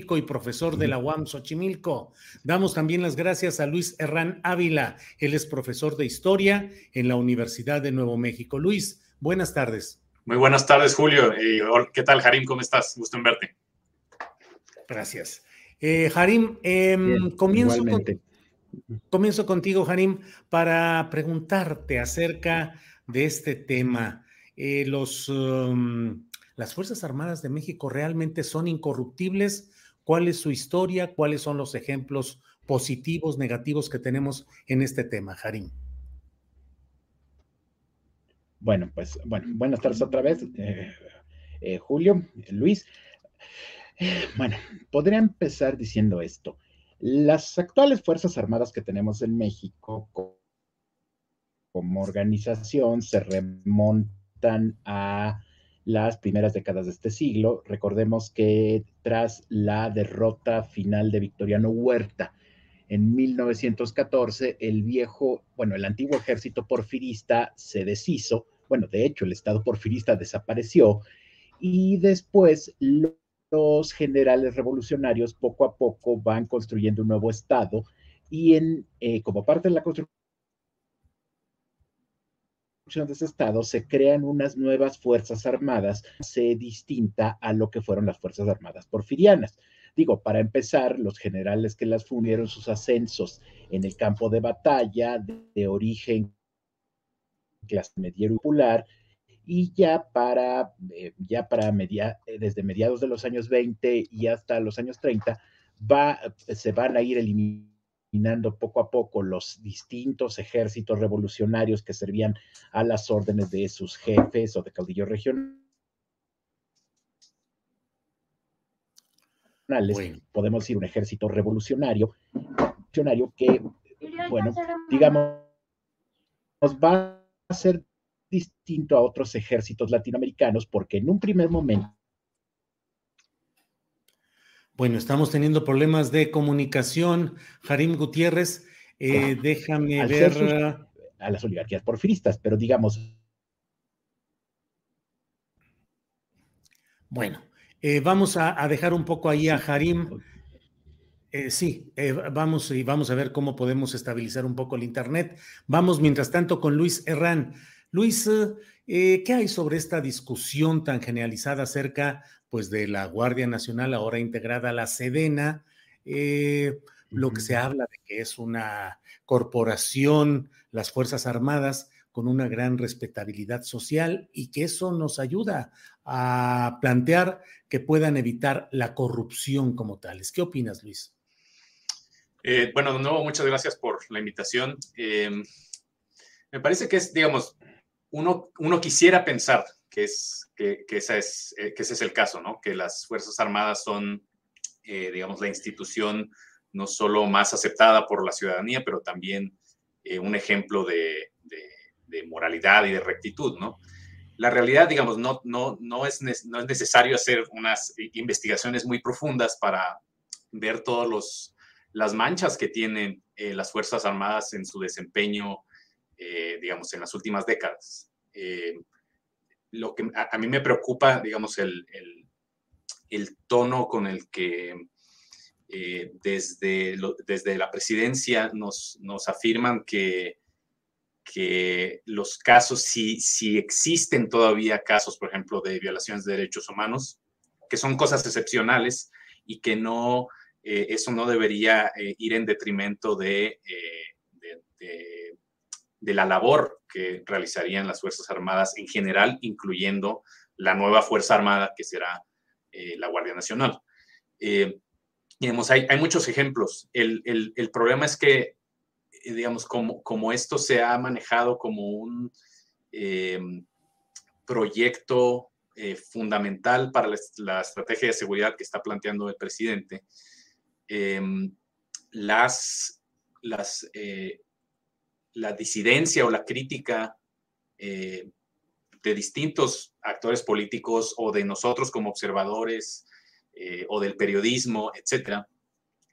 Y profesor de la UAM Xochimilco. Damos también las gracias a Luis Herrán Ávila. Él es profesor de historia en la Universidad de Nuevo México. Luis, buenas tardes. Muy buenas tardes, Julio. Eh, ¿Qué tal, Harim? ¿Cómo estás? Gusto en verte. Gracias. Eh, Harim, em, comienzo, comienzo contigo, Harim, para preguntarte acerca de este tema. Eh, los, um, ¿Las Fuerzas Armadas de México realmente son incorruptibles? Cuál es su historia, cuáles son los ejemplos positivos, negativos que tenemos en este tema, Jarín. Bueno, pues bueno, buenas tardes otra vez, eh, eh, Julio, Luis. Bueno, podría empezar diciendo esto. Las actuales Fuerzas Armadas que tenemos en México como organización se remontan a las primeras décadas de este siglo. Recordemos que tras la derrota final de Victoriano Huerta en 1914, el viejo, bueno, el antiguo ejército porfirista se deshizo, bueno, de hecho, el Estado porfirista desapareció y después los generales revolucionarios poco a poco van construyendo un nuevo Estado y en, eh, como parte de la construcción de ese Estado se crean unas nuevas Fuerzas Armadas, se distinta a lo que fueron las Fuerzas Armadas porfirianas. Digo, para empezar, los generales que las fundieron sus ascensos en el campo de batalla de, origen clase media popular y ya para, eh, ya para media, eh, desde mediados de los años 20 y hasta los años 30, va, se van a ir eliminando poco a poco los distintos ejércitos revolucionarios que servían a las órdenes de sus jefes o de caudillos regionales. Podemos decir un ejército revolucionario, revolucionario que, bueno, digamos, va a ser distinto a otros ejércitos latinoamericanos porque en un primer momento bueno, estamos teniendo problemas de comunicación. Jarim Gutiérrez, eh, déjame ver. a las oligarquías porfiristas, pero digamos. Bueno, eh, vamos a, dejar un poco ahí a Jarim. Eh, sí, vamos y vamos a ver cómo podemos estabilizar un poco el Internet. Vamos, mientras tanto, con Luis Herrán. Luis, ¿qué hay sobre esta discusión tan generalizada acerca pues de la Guardia Nacional, ahora integrada a la Sedena, eh, lo que se habla de que es una corporación, las Fuerzas Armadas, con una gran respetabilidad social y que eso nos ayuda a plantear que puedan evitar la corrupción como tales. ¿Qué opinas, Luis? Eh, bueno, de nuevo, muchas gracias por la invitación. Em, me parece que es, digamos, uno, uno quisiera pensar que, es, que, que, es, eh, que ese es el caso, ¿no? Que las Fuerzas Armadas son, eh, digamos, la institución no solo más aceptada por la ciudadanía, pero también eh, un ejemplo de, de, moralidad y de rectitud, ¿no? La realidad, digamos, no, no, no, es, no es necesario hacer unas investigaciones muy profundas para ver todas las manchas que tienen las Fuerzas Armadas en su desempeño, digamos, en las últimas décadas lo que a, mí me preocupa, digamos, el, el, tono con el que desde, desde la presidencia nos, nos afirman que, que los casos, si, si existen todavía casos, por ejemplo, de violaciones de derechos humanos, que son cosas excepcionales y que no, eso no debería ir en detrimento de, de, de la labor que realizarían las Fuerzas Armadas en general, incluyendo la nueva Fuerza Armada que será eh, la Guardia Nacional. Eh, digamos, hay, muchos ejemplos. El, el, el, problema es que, eh, digamos, como, como esto se ha manejado como un proyecto fundamental para la, la, estrategia de seguridad que está planteando el presidente, las, las la disidencia o la crítica eh, de distintos actores políticos o de nosotros como observadores eh, o del periodismo, etcétera,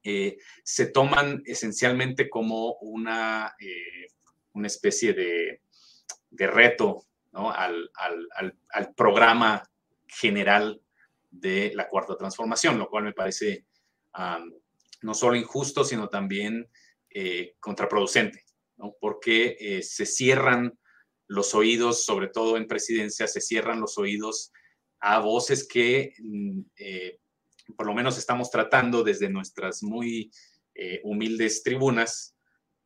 eh, se toman esencialmente como una, una especie de, de reto al, al, al, programa general de la cuarta transformación, lo cual me parece no solo injusto, sino también contraproducente. Porque eh, se cierran los oídos, sobre todo en presidencia, se cierran los oídos a voces que mm, eh, por lo menos estamos tratando desde nuestras muy eh, humildes tribunas,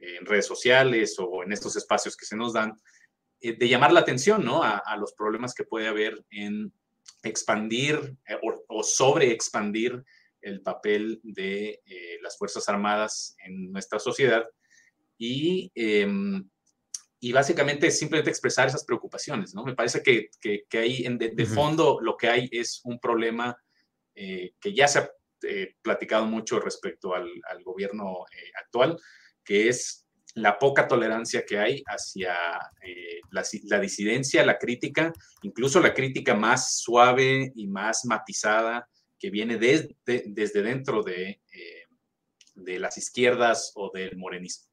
en redes sociales o en estos espacios que se nos dan, de llamar la atención ¿no? a, a, los problemas que puede haber en expandir o, o sobre expandir el papel de las Fuerzas Armadas en nuestra sociedad y, eh, y básicamente simplemente expresar esas preocupaciones, ¿no? Me parece que, que, que ahí en de, de, fondo lo que hay es un problema eh, que ya se ha eh, platicado mucho respecto al, al gobierno eh, actual, que es la poca tolerancia que hay hacia eh, la, la, disidencia, la crítica, incluso la crítica más suave y más matizada que viene de, de, desde dentro de, eh, de las izquierdas o del morenismo.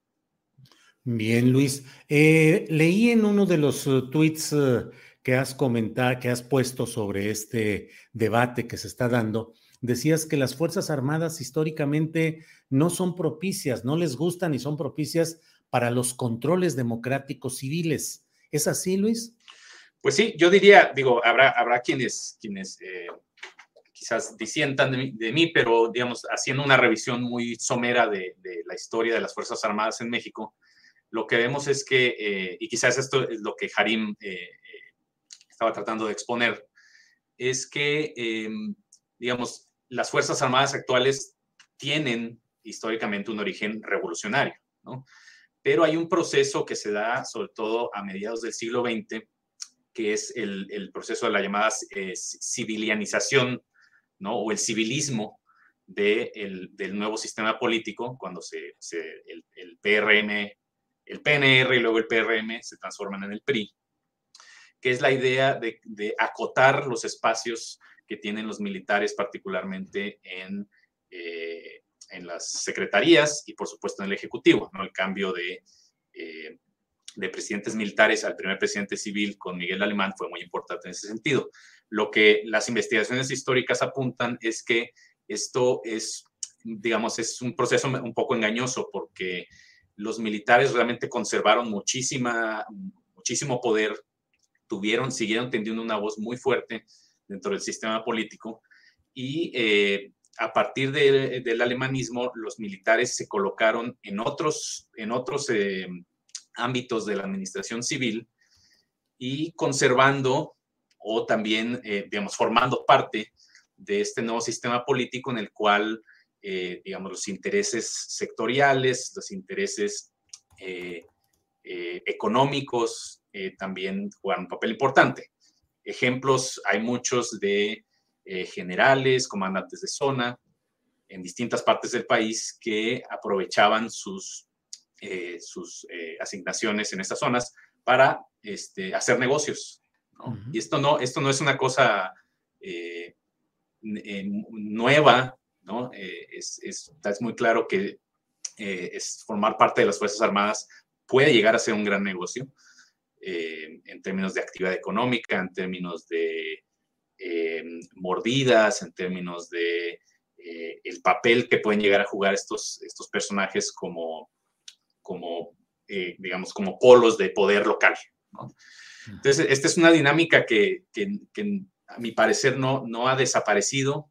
Bien, Luis. Eh, leí en uno de los uh, tweets uh, que has comentado, que has puesto sobre este debate que se está dando, decías que las Fuerzas Armadas históricamente no son propicias, no les gustan y son propicias para los controles democráticos civiles. ¿Es así, Luis? Pues sí, yo diría, digo, habrá, habrá quienes, quienes eh, quizás disientan de mí, de mí, pero digamos, haciendo una revisión muy somera de la historia de las Fuerzas Armadas en México, lo que vemos es que, eh, y quizás esto es lo que Harim eh, eh estaba tratando de exponer, es que, eh, digamos, las Fuerzas Armadas actuales tienen históricamente un origen revolucionario, ¿no? Pero hay un proceso que se da sobre todo a mediados del siglo XX, que es el, el proceso de la llamada eh, civilianización, ¿no? O el civilismo de el, del nuevo sistema político, cuando se, se el, el PRM el PNR y luego el PRM se transforman en el PRI, que es la idea de, acotar los espacios que tienen los militares, particularmente en, eh, en, las secretarías y por supuesto en el Ejecutivo, ¿no? el cambio de, eh, de presidentes militares al primer presidente civil con Miguel Alemán fue muy importante en ese sentido. Lo que las investigaciones históricas apuntan es que esto es, digamos, es un proceso un poco engañoso porque los militares realmente conservaron muchísima, muchísimo poder, tuvieron, siguieron teniendo una voz muy fuerte dentro del sistema político y eh, a partir de, del alemanismo los militares se colocaron en otros, en otros eh, ámbitos de la administración civil y conservando o también, eh, formando parte de este nuevo sistema político en el cual eh, digamos, los intereses sectoriales, los intereses eh, eh, económicos también juegan un papel importante. Ejemplos, hay muchos de generales, comandantes de zona en distintas partes del país que aprovechaban sus, sus asignaciones en estas zonas para este, hacer negocios. ¿no? Uh -huh. Y esto no, esto no es una cosa nueva ¿no? Eh, es, es, es, muy claro que eh, es formar parte de las Fuerzas Armadas puede llegar a ser un gran negocio eh, en términos de actividad económica, en términos de mordidas, en términos de el papel que pueden llegar a jugar estos, estos personajes como, como digamos, como polos de poder local. Entonces, esta es una dinámica que, que, a mi parecer no, no ha desaparecido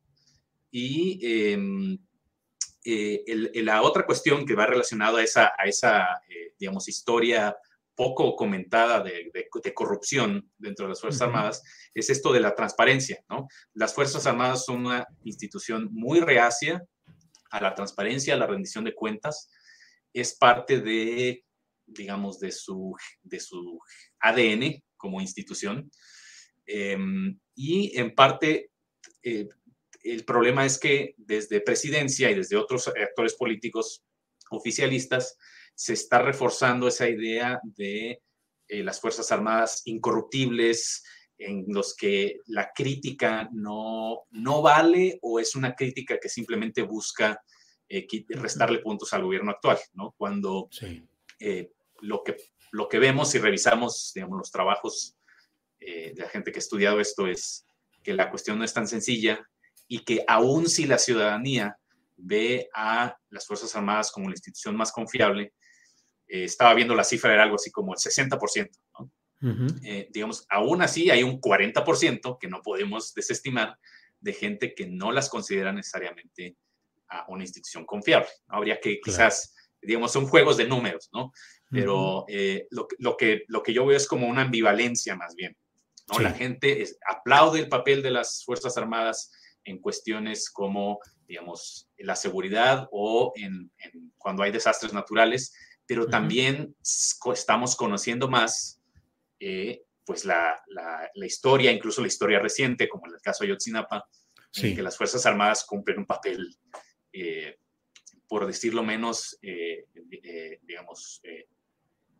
y em, la otra cuestión que va relacionada a esa, a esa digamos, historia poco comentada de, corrupción dentro de las Fuerzas Armadas es esto de la transparencia, ¿no? Las Fuerzas Armadas son una institución muy reacia a la transparencia, a la rendición de cuentas. Es parte de, digamos, de su, de su ADN como institución. Em, y en parte, eh, el problema es que desde presidencia y desde otros actores políticos oficialistas, se está reforzando esa idea de eh, las Fuerzas Armadas incorruptibles, en los que la crítica no, no vale o es una crítica que simplemente busca eh, restarle puntos al gobierno actual, ¿no? Cuando eh, lo, que, lo que vemos y revisamos, digamos, los trabajos de la gente que ha estudiado esto es que la cuestión no es tan sencilla y que aún si la ciudadanía ve a las Fuerzas Armadas como la institución más confiable, eh, estaba viendo la cifra, era algo así como el 60%. ¿no? Eh, digamos, aún así hay un 40% que no podemos desestimar de gente que no las considera necesariamente a una institución confiable. Habría que quizás, digamos, son juegos de números, ¿no? Pero eh, lo, lo, que, lo que yo veo es como una ambivalencia más bien. ¿no? La gente aplaude el papel de las Fuerzas Armadas en cuestiones como, digamos, la seguridad o en, en cuando hay desastres naturales, pero también estamos conociendo más eh, pues la, la, historia, incluso la historia reciente, como en el caso de Ayotzinapa, en que las Fuerzas Armadas cumplen un papel, eh, por decirlo menos, eh, digamos,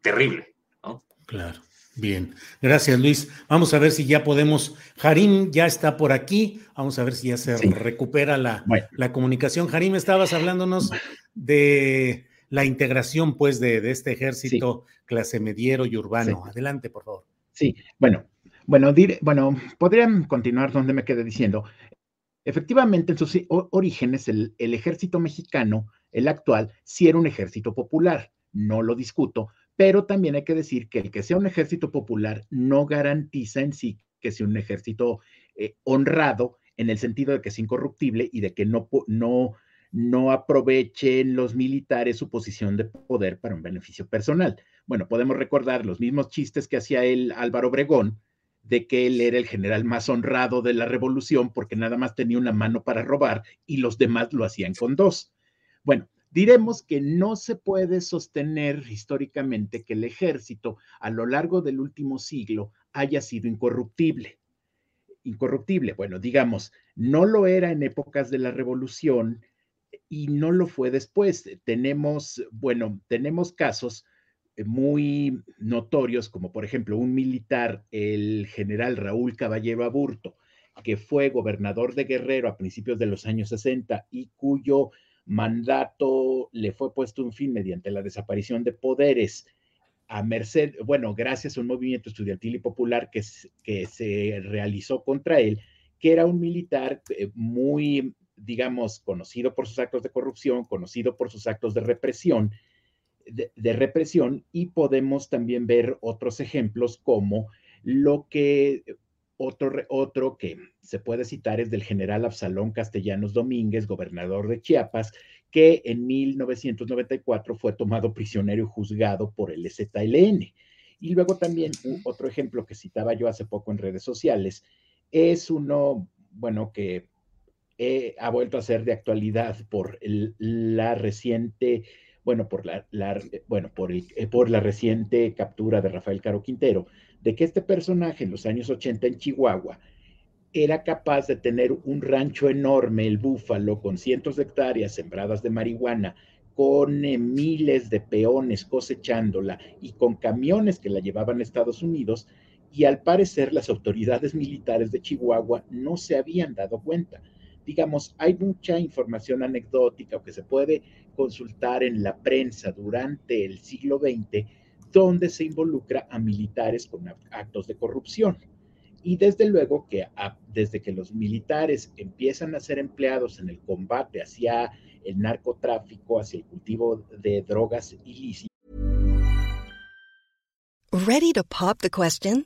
terrible. ¿no? Claro. Bien, gracias Luis. Vamos a ver si ya podemos. Jarim ya está por aquí. Vamos a ver si ya se recupera la, la comunicación. Jarim, estabas hablándonos de la integración, pues, de, este ejército clase mediero y urbano. Adelante, por favor. Sí, bueno, bueno, bueno, podrían continuar donde me quedé diciendo. Efectivamente, en sus orígenes, el, el ejército mexicano, el actual, sí era un ejército popular, no lo discuto, pero también hay que decir que el que sea un ejército popular no garantiza en sí que sea un ejército eh, honrado en el sentido de que es incorruptible y de que no, no no aprovechen los militares su posición de poder para un beneficio personal. Bueno, podemos recordar los mismos chistes que hacía el Álvaro Obregón, de que él era el general más honrado de la revolución porque nada más tenía una mano para robar y los demás lo hacían con dos. Bueno, diremos que no se puede sostener históricamente que el ejército a lo largo del último siglo haya sido incorruptible. Incorruptible, bueno, digamos, no lo era en épocas de la revolución, y no lo fue después. Tenemos, bueno, tenemos casos eh, muy notorios, como por ejemplo un militar, el general Raúl Caballero Aburto, que fue gobernador de Guerrero a principios de los años 60 y cuyo mandato le fue puesto un fin mediante la desaparición de poderes a merced, bueno, gracias a un movimiento estudiantil y popular que, que se realizó contra él, que era un militar eh, muy digamos, conocido por sus actos de corrupción, conocido por sus actos de represión, de, represión, y podemos también ver otros ejemplos como lo que otro, otro que se puede citar es del general Absalón Castellanos Domínguez, gobernador de Chiapas, que en 1994 fue tomado prisionero y juzgado por el ZLN. Y luego también otro ejemplo que citaba yo hace poco en redes sociales es uno, bueno, que eh, ha vuelto a ser de actualidad por la reciente, bueno, por la, bueno, por, eh, por la reciente captura de Rafael Caro Quintero, de que este personaje en los años 80 en Chihuahua era capaz de tener un rancho enorme, el Búfalo, con cientos de hectáreas sembradas de marihuana, con eh, miles de peones cosechándola y con camiones que la llevaban a Estados Unidos, y al parecer las autoridades militares de Chihuahua no se habían dado cuenta. Digamos, hay mucha información anecdótica que se puede consultar en la prensa durante el siglo XX donde se involucra a militares con actos de corrupción. Y desde luego que desde que los militares empiezan a ser empleados en el combate hacia el narcotráfico, hacia el cultivo de drogas ilícitas. Ready to pop the question?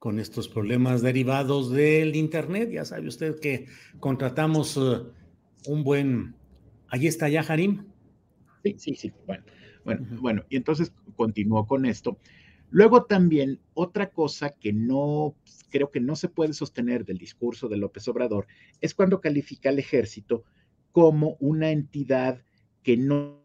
con estos problemas derivados del Internet. Ya sabe usted que contratamos uh, un buen... Ahí está ya, Harim. Sí, sí, sí. Bueno, bueno, bueno, y entonces continuó con esto. Luego también otra cosa que no creo que no se puede sostener del discurso de López Obrador es cuando califica al ejército como una entidad que no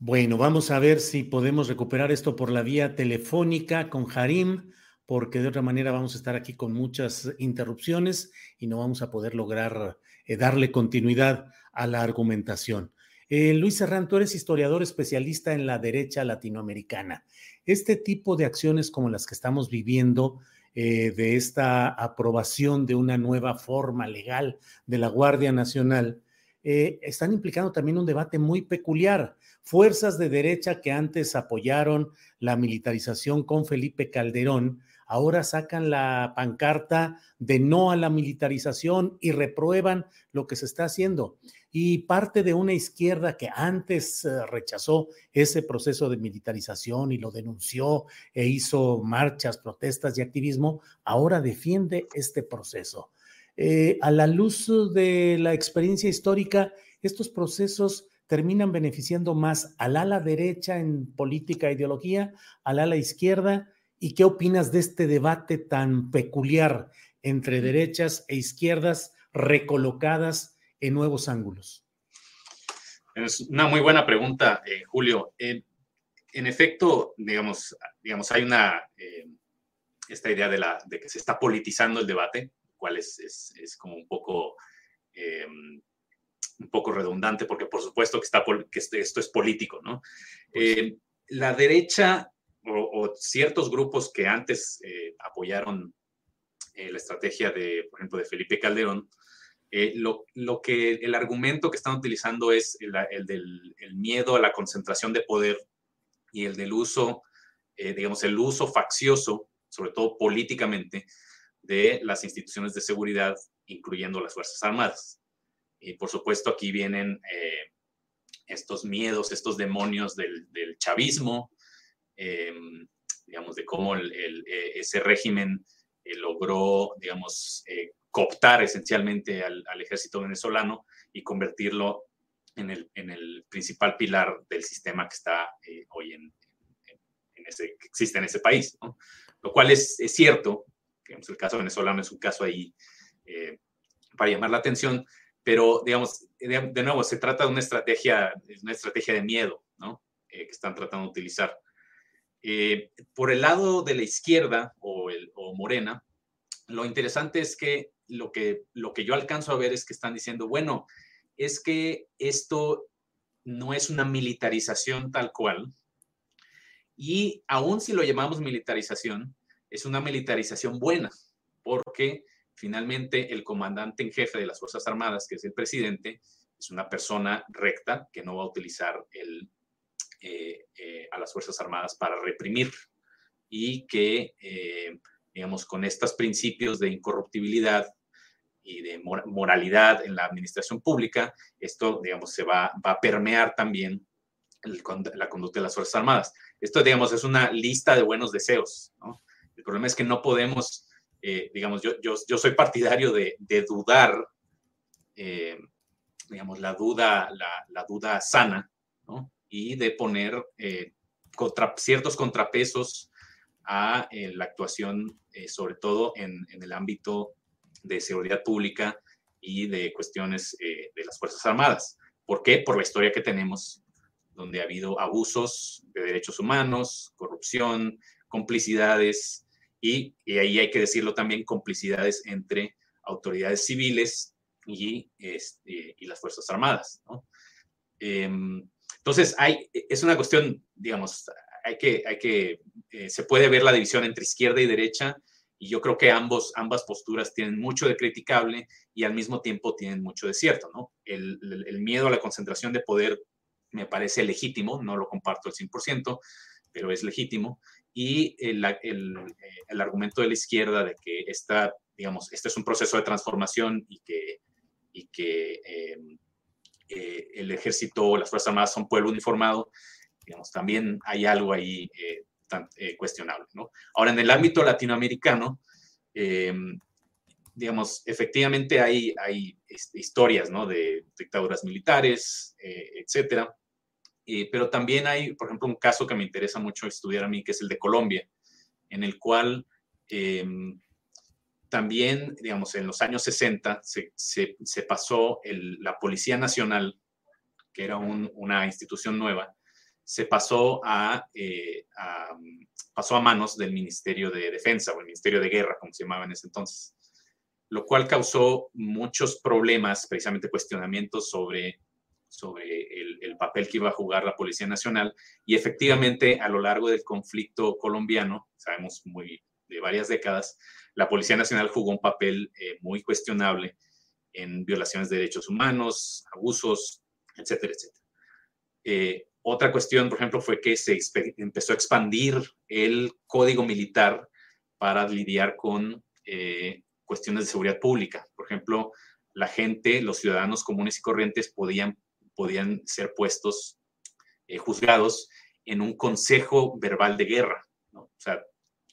Bueno, vamos a ver si podemos recuperar esto por la vía telefónica con Harim, porque de otra manera vamos a estar aquí con muchas interrupciones y no vamos a poder lograr eh, darle continuidad a la argumentación. Eh, Luis Serrán, tú eres historiador especialista en la derecha latinoamericana. Este tipo de acciones como las que estamos viviendo, eh, de esta aprobación de una nueva forma legal de la Guardia Nacional, están implicando también un debate muy peculiar fuerzas de derecha que antes apoyaron la militarización con Felipe Calderón, ahora sacan la pancarta de no a la militarización y reprueban lo que se está haciendo. Y parte de una izquierda que antes eh, rechazó ese proceso de militarización y lo denunció e hizo marchas, protestas y activismo, ahora defiende este proceso. Eh, a la luz de la experiencia histórica, estos procesos terminan beneficiando más al ala derecha en política e ideología, al ala izquierda. ¿Y qué opinas de este debate tan peculiar entre derechas e izquierdas recolocadas en nuevos ángulos? Es una muy buena pregunta, eh, Julio. en efecto, digamos, digamos hay una, eh, esta idea de, la, de que se está politizando el debate, cual es, es, como un poco eh, un poco redundante, porque por supuesto que, está, que este, esto es político, ¿no? Pues eh, la derecha o, ciertos grupos que antes eh, apoyaron eh, la estrategia de, por ejemplo, de Felipe Calderón, lo, lo, que el argumento que están utilizando es el, el del el miedo a la concentración de poder y el del uso, digamos, el uso faccioso, sobre todo políticamente, de las instituciones de seguridad, incluyendo las Fuerzas Armadas. Y por supuesto aquí vienen eh, estos miedos, estos demonios del, chavismo, eh, digamos, de cómo eh, ese régimen logró, digamos, cooptar esencialmente al, ejército venezolano y convertirlo en el, principal pilar del sistema que está hoy en, ese, que existe en ese país, Lo cual es, cierto, que el caso venezolano es un caso ahí para llamar la atención, pero, digamos, de, nuevo, se trata de una estrategia, una estrategia de miedo, ¿no? Eh, que están tratando de utilizar. Eh, por el lado de la izquierda o, el, o Morena, lo interesante es que lo, que lo que yo alcanzo a ver es que están diciendo, bueno, es que esto no es una militarización tal cual, y aún si lo llamamos militarización, es una militarización buena, porque Finalmente, el comandante en jefe de las Fuerzas Armadas, que es el presidente, es una persona recta que no va a utilizar el, eh, eh, a las Fuerzas Armadas para reprimir y que, eh, digamos, con estos principios de incorruptibilidad y de moralidad en la administración pública, esto, digamos, se va, a permear también la conducta de las Fuerzas Armadas. Esto, digamos, es una lista de buenos deseos. El problema es que no podemos, eh, digamos, yo, yo, yo, soy partidario de, de dudar, eh, digamos, la duda, la, la duda sana, ¿no? y de poner eh, contra, ciertos contrapesos a la actuación, sobre todo en, en, el ámbito de seguridad pública y de cuestiones de las Fuerzas Armadas. ¿Por qué? Por la historia que tenemos donde ha habido abusos de derechos humanos, corrupción, complicidades y, ahí hay que decirlo también, complicidades entre autoridades civiles y, este, y las Fuerzas Armadas. Em, entonces, es una cuestión, digamos, hay que, hay que eh, se puede ver la división entre izquierda y derecha y yo creo que ambos, ambas posturas tienen mucho de criticable y al mismo tiempo tienen mucho de cierto. El, el miedo a la concentración de poder me parece legítimo, no lo comparto al 100%, pero es legítimo. Y el, el, eh, el, argumento de la izquierda de que esta, digamos, este es un proceso de transformación y que, y que em, eh, el ejército, las Fuerzas Armadas son pueblo uniformado, digamos, también hay algo ahí eh, tan, cuestionable. ¿no? Ahora, en el ámbito latinoamericano, em, digamos, efectivamente hay, hay este, historias, ¿no? De dictaduras militares, etcétera pero también hay, por ejemplo, un caso que me interesa mucho estudiar a mí, que es el de Colombia, en el cual em, también, digamos, en los años 60 se, se, pasó la Policía Nacional, que era una institución nueva, se pasó a, eh, a, pasó a manos del Ministerio de Defensa o el Ministerio de Guerra, como se llamaba en ese entonces, lo cual causó muchos problemas, precisamente cuestionamientos sobre sobre el, papel que iba a jugar la Policía Nacional y efectivamente a lo largo del conflicto colombiano, sabemos muy de varias décadas, la Policía Nacional jugó un papel eh, muy cuestionable en violaciones de derechos humanos, abusos, etcétera, etcétera. Eh, otra cuestión, por ejemplo, fue que se empezó a expandir el código militar para lidiar con eh, cuestiones de seguridad pública. Por ejemplo, la gente, los ciudadanos comunes y corrientes podían podían ser puestos, eh, juzgados en un consejo verbal de guerra. O sea,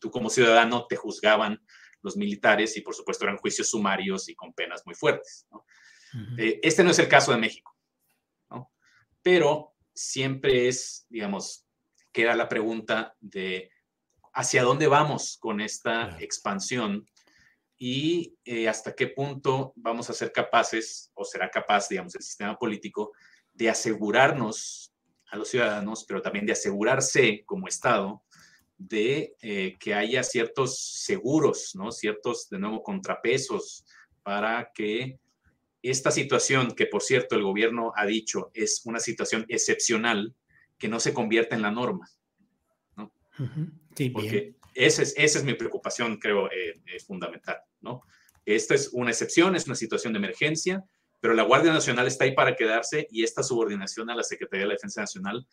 tú como ciudadano te juzgaban los militares y por supuesto eran juicios sumarios y con penas muy fuertes. Eh, este no es el caso de México, ¿no? pero siempre es, digamos, queda la pregunta de hacia dónde vamos con esta expansión y eh, hasta qué punto vamos a ser capaces, o será capaz, digamos, el sistema político de asegurarnos a los ciudadanos, pero también de asegurarse como Estado de eh, que haya ciertos seguros, ¿no? ciertos, de nuevo, contrapesos para que esta situación, que por cierto el gobierno ha dicho es una situación excepcional, que no se convierta en la norma. ¿no? sí, Porque esa es, esa es mi preocupación, creo, eh, fundamental. ¿no? Esta es una excepción, es una situación de emergencia, pero la Guardia Nacional está ahí para quedarse y esta subordinación a la Secretaría de la Defensa Nacional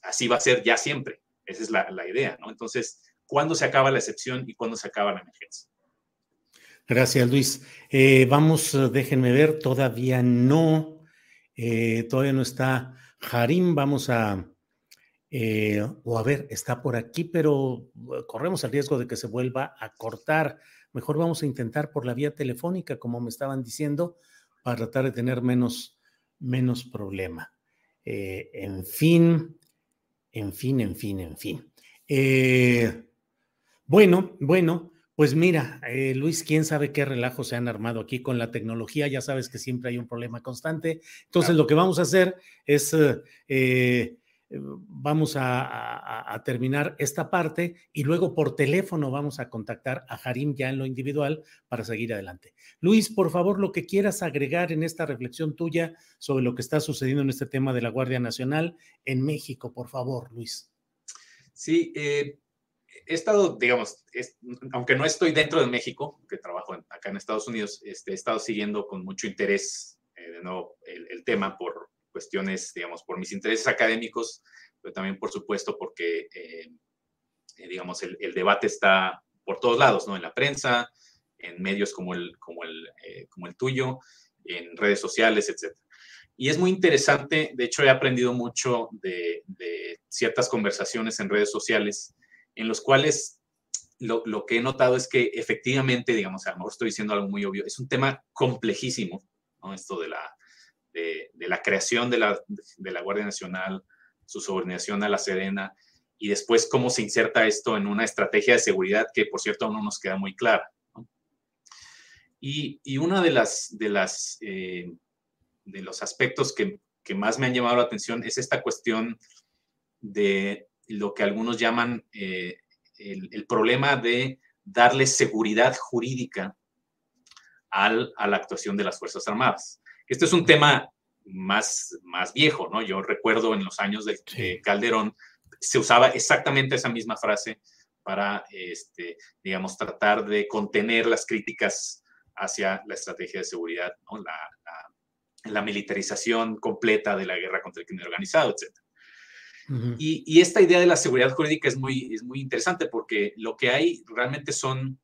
así va a ser ya siempre. Esa es la, idea, ¿no? Entonces, ¿cuándo se acaba la excepción y cuándo se acaba la emergencia? Gracias, Luis. Eh, vamos, déjenme ver, todavía no, eh, todavía no está Harim, vamos a, eh, o a ver, está por aquí, pero corremos el riesgo de que se vuelva a cortar. Mejor vamos a intentar por la vía telefónica, como me estaban diciendo, para tratar de tener menos, menos problema. Eh, en fin, en fin, en fin, en fin. Eh, bueno, bueno, pues mira, eh, Luis, quién sabe qué relajo se han armado aquí con la tecnología. Ya sabes que siempre hay un problema constante. Entonces, lo que vamos a hacer es vamos a, terminar esta parte y luego por teléfono vamos a contactar a Harim ya en lo individual para seguir adelante. Luis, por favor, lo que quieras agregar en esta reflexión tuya sobre lo que está sucediendo en este tema de la Guardia Nacional en México, por favor, Luis. Sí, eh, he estado, digamos, aunque no estoy dentro de México, que trabajo acá en Estados Unidos, este, he estado siguiendo con mucho interés eh, de nuevo el tema por, cuestiones, digamos, por mis intereses académicos, pero también, por supuesto, porque, eh, eh, digamos, el, debate está por todos lados, ¿no? En la prensa, en medios como el, como el, eh, como el tuyo, en redes sociales, etc. Y es muy interesante, de hecho he aprendido mucho de, ciertas conversaciones en redes sociales en los cuales lo, lo, que he notado es que efectivamente, digamos, a lo mejor estoy diciendo algo muy obvio, es un tema complejísimo, ¿no? Esto de la, de, la creación de la, de la Guardia Nacional, su subordinación a la Serena, y después cómo se inserta esto en una estrategia de seguridad que, por cierto, aún no nos queda muy clara. Y, y, una de las, de las, eh, de los aspectos que, que, más me han llamado la atención es esta cuestión de lo que algunos llaman eh, el, el, problema de darle seguridad jurídica al, a la actuación de las Fuerzas Armadas. Este es un tema más, más viejo, ¿no? Yo recuerdo en los años de Calderón se usaba exactamente esa misma frase para, este, digamos, tratar de contener las críticas hacia la estrategia de seguridad, ¿no? la, la, militarización completa de la guerra contra el crimen organizado, etc. y, y, esta idea de la seguridad jurídica es muy, es muy interesante porque lo que hay realmente son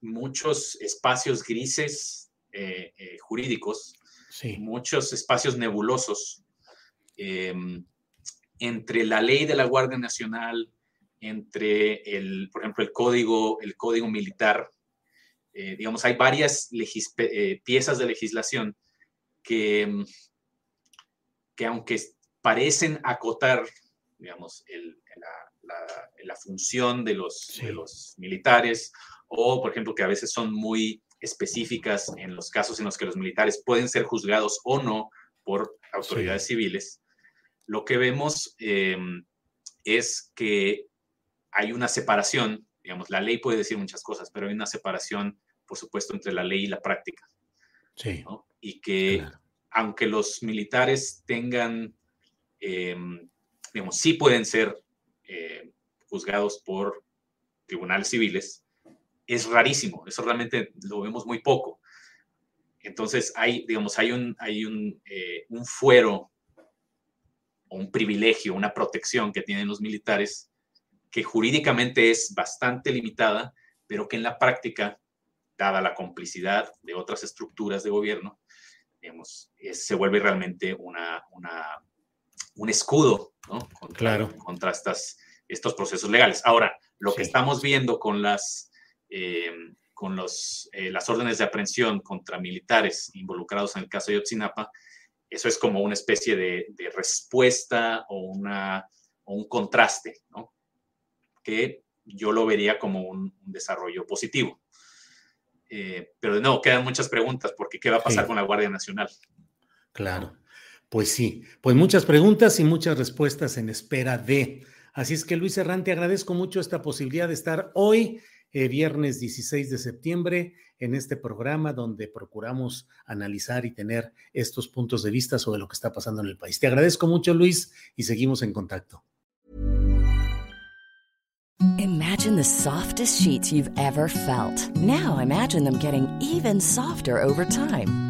muchos espacios grises eh, eh, jurídicos, muchos espacios nebulosos em, entre la ley de la Guardia Nacional, entre el, por ejemplo, el código, el código militar. Eh, digamos, hay varias eh, piezas de legislación que, mm, que aunque parecen acotar, digamos, la, función de los, de los militares, o por ejemplo, que a veces son muy específicas en los casos en los que los militares pueden ser juzgados o no por autoridades civiles, lo que vemos em, es que hay una separación, digamos, la ley puede decir muchas cosas, pero hay una separación, por supuesto, entre la ley y la práctica. Sí. Y que aunque los militares tengan, em, digamos, sí pueden ser eh, juzgados por tribunales civiles, es rarísimo, eso realmente lo vemos muy poco. Entonces hay, digamos, hay un, hay un, eh, un fuero un privilegio, una protección que tienen los militares, que jurídicamente es bastante limitada, pero que en la práctica, dada la complicidad de otras estructuras de gobierno, digamos, se vuelve realmente una, un escudo contra, claro. contra estas, estos procesos legales. Ahora, lo que estamos viendo con las, eh, con los, eh, las órdenes de aprehensión contra militares involucrados en el caso de Yotzinapa eso es como una especie de, respuesta o, una, un contraste, ¿no? que yo lo vería como un, desarrollo positivo. Eh, pero de nuevo, quedan muchas preguntas, porque ¿qué va a pasar con la Guardia Nacional? Claro, pues sí, pues muchas preguntas y muchas respuestas en espera de. Así es que Luis Errante, agradezco mucho esta posibilidad de estar hoy eh, viernes 16 de septiembre en este programa donde procuramos analizar y tener estos puntos de vista sobre lo que está pasando en el país. Te agradezco mucho, Luis, y seguimos en contacto. Imagine the softest sheets you've ever felt. Now imagine them getting even softer over time.